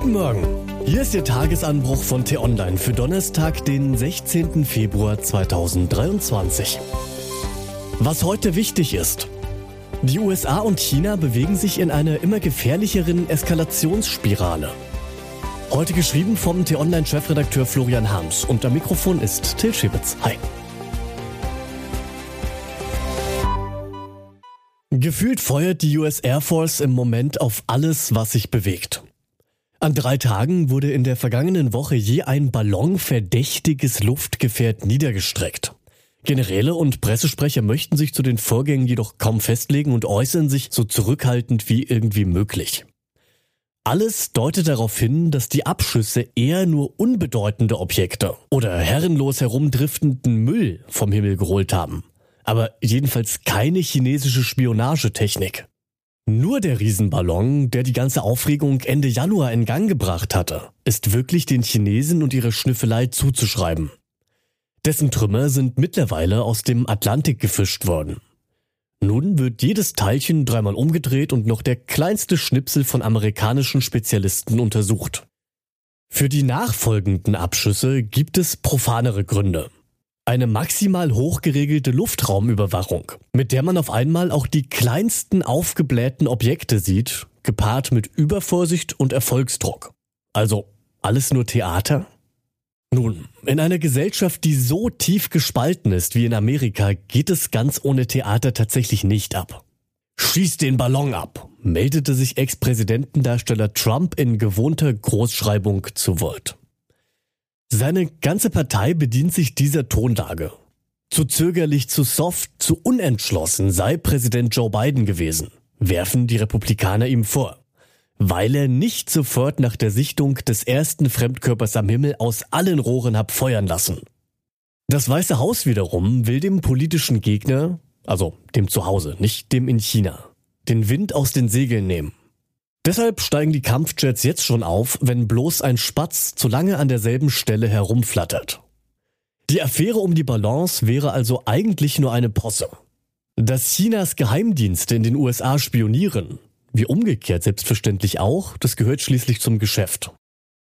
Guten Morgen. Hier ist Ihr Tagesanbruch von T-Online für Donnerstag, den 16. Februar 2023. Was heute wichtig ist. Die USA und China bewegen sich in einer immer gefährlicheren Eskalationsspirale. Heute geschrieben vom T-Online-Chefredakteur Florian Harms am Mikrofon ist Till Schibitz. Hi. Gefühlt feuert die US Air Force im Moment auf alles, was sich bewegt. An drei Tagen wurde in der vergangenen Woche je ein Ballon verdächtiges Luftgefährt niedergestreckt. Generäle und Pressesprecher möchten sich zu den Vorgängen jedoch kaum festlegen und äußern sich so zurückhaltend wie irgendwie möglich. Alles deutet darauf hin, dass die Abschüsse eher nur unbedeutende Objekte oder herrenlos herumdriftenden Müll vom Himmel geholt haben aber jedenfalls keine chinesische Spionagetechnik. Nur der Riesenballon, der die ganze Aufregung Ende Januar in Gang gebracht hatte, ist wirklich den Chinesen und ihrer Schnüffelei zuzuschreiben. Dessen Trümmer sind mittlerweile aus dem Atlantik gefischt worden. Nun wird jedes Teilchen dreimal umgedreht und noch der kleinste Schnipsel von amerikanischen Spezialisten untersucht. Für die nachfolgenden Abschüsse gibt es profanere Gründe. Eine maximal hochgeregelte Luftraumüberwachung, mit der man auf einmal auch die kleinsten aufgeblähten Objekte sieht, gepaart mit Übervorsicht und Erfolgsdruck. Also alles nur Theater? Nun, in einer Gesellschaft, die so tief gespalten ist wie in Amerika, geht es ganz ohne Theater tatsächlich nicht ab. Schieß den Ballon ab, meldete sich Ex-Präsidentendarsteller Trump in gewohnter Großschreibung zu Wort. Seine ganze Partei bedient sich dieser Tonlage. Zu zögerlich, zu soft, zu unentschlossen sei Präsident Joe Biden gewesen, werfen die Republikaner ihm vor, weil er nicht sofort nach der Sichtung des ersten Fremdkörpers am Himmel aus allen Rohren hab feuern lassen. Das Weiße Haus wiederum will dem politischen Gegner, also dem Zuhause, nicht dem in China, den Wind aus den Segeln nehmen. Deshalb steigen die Kampfjets jetzt schon auf, wenn bloß ein Spatz zu lange an derselben Stelle herumflattert. Die Affäre um die Balance wäre also eigentlich nur eine Posse. Dass Chinas Geheimdienste in den USA spionieren, wie umgekehrt selbstverständlich auch, das gehört schließlich zum Geschäft.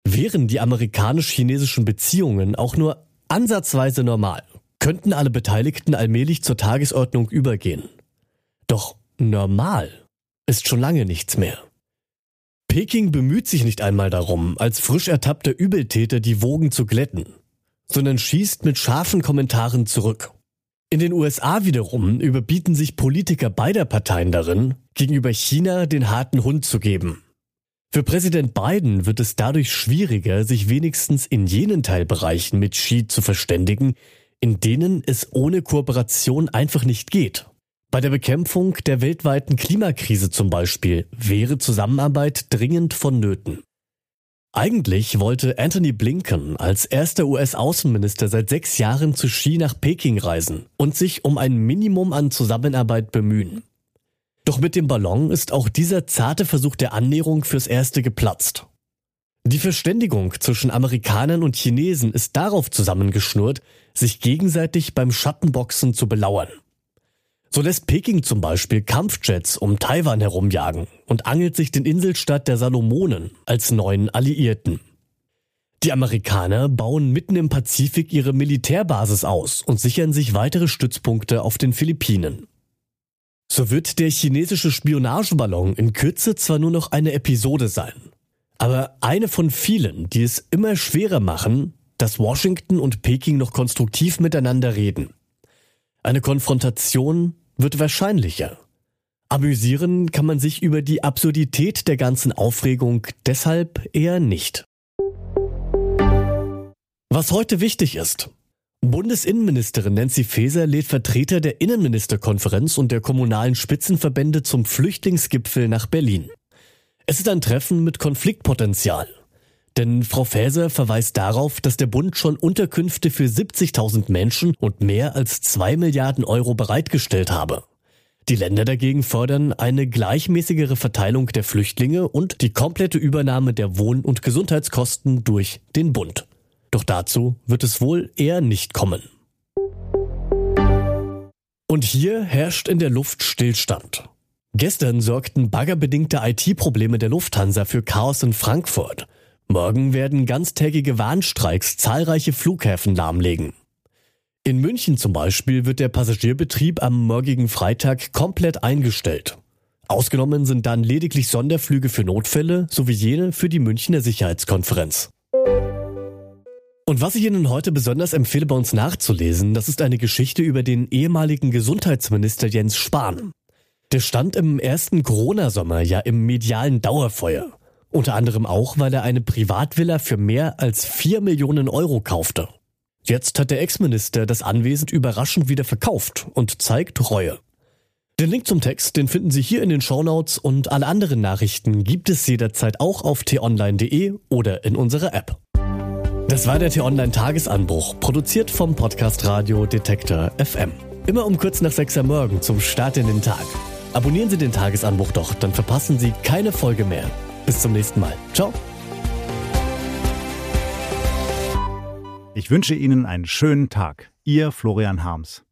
Wären die amerikanisch-chinesischen Beziehungen auch nur ansatzweise normal, könnten alle Beteiligten allmählich zur Tagesordnung übergehen. Doch normal ist schon lange nichts mehr. Peking bemüht sich nicht einmal darum, als frisch ertappter Übeltäter die Wogen zu glätten, sondern schießt mit scharfen Kommentaren zurück. In den USA wiederum überbieten sich Politiker beider Parteien darin, gegenüber China den harten Hund zu geben. Für Präsident Biden wird es dadurch schwieriger, sich wenigstens in jenen Teilbereichen mit Xi zu verständigen, in denen es ohne Kooperation einfach nicht geht. Bei der Bekämpfung der weltweiten Klimakrise zum Beispiel wäre Zusammenarbeit dringend vonnöten. Eigentlich wollte Anthony Blinken als erster US-Außenminister seit sechs Jahren zu Xi nach Peking reisen und sich um ein Minimum an Zusammenarbeit bemühen. Doch mit dem Ballon ist auch dieser zarte Versuch der Annäherung fürs Erste geplatzt. Die Verständigung zwischen Amerikanern und Chinesen ist darauf zusammengeschnurrt, sich gegenseitig beim Schattenboxen zu belauern. So lässt Peking zum Beispiel Kampfjets um Taiwan herumjagen und angelt sich den Inselstaat der Salomonen als neuen Alliierten. Die Amerikaner bauen mitten im Pazifik ihre Militärbasis aus und sichern sich weitere Stützpunkte auf den Philippinen. So wird der chinesische Spionageballon in Kürze zwar nur noch eine Episode sein, aber eine von vielen, die es immer schwerer machen, dass Washington und Peking noch konstruktiv miteinander reden. Eine Konfrontation wird wahrscheinlicher. Amüsieren kann man sich über die Absurdität der ganzen Aufregung deshalb eher nicht. Was heute wichtig ist. Bundesinnenministerin Nancy Faeser lädt Vertreter der Innenministerkonferenz und der kommunalen Spitzenverbände zum Flüchtlingsgipfel nach Berlin. Es ist ein Treffen mit Konfliktpotenzial. Denn Frau Faeser verweist darauf, dass der Bund schon Unterkünfte für 70.000 Menschen und mehr als zwei Milliarden Euro bereitgestellt habe. Die Länder dagegen fordern eine gleichmäßigere Verteilung der Flüchtlinge und die komplette Übernahme der Wohn- und Gesundheitskosten durch den Bund. Doch dazu wird es wohl eher nicht kommen. Und hier herrscht in der Luft Stillstand. Gestern sorgten baggerbedingte IT-Probleme der Lufthansa für Chaos in Frankfurt. Morgen werden ganztägige Warnstreiks zahlreiche Flughäfen lahmlegen. In München zum Beispiel wird der Passagierbetrieb am morgigen Freitag komplett eingestellt. Ausgenommen sind dann lediglich Sonderflüge für Notfälle sowie jene für die Münchner Sicherheitskonferenz. Und was ich Ihnen heute besonders empfehle, bei uns nachzulesen, das ist eine Geschichte über den ehemaligen Gesundheitsminister Jens Spahn. Der stand im ersten Corona-Sommer ja im medialen Dauerfeuer. Unter anderem auch, weil er eine Privatvilla für mehr als vier Millionen Euro kaufte. Jetzt hat der Ex-Minister das Anwesen überraschend wieder verkauft und zeigt Reue. Den Link zum Text, den finden Sie hier in den Shownotes und alle anderen Nachrichten gibt es jederzeit auch auf t-online.de oder in unserer App. Das war der T-Online Tagesanbruch, produziert vom Podcast Radio Detektor FM. Immer um kurz nach 6 Uhr morgen zum Start in den Tag. Abonnieren Sie den Tagesanbruch doch, dann verpassen Sie keine Folge mehr. Bis zum nächsten Mal. Ciao. Ich wünsche Ihnen einen schönen Tag. Ihr Florian Harms.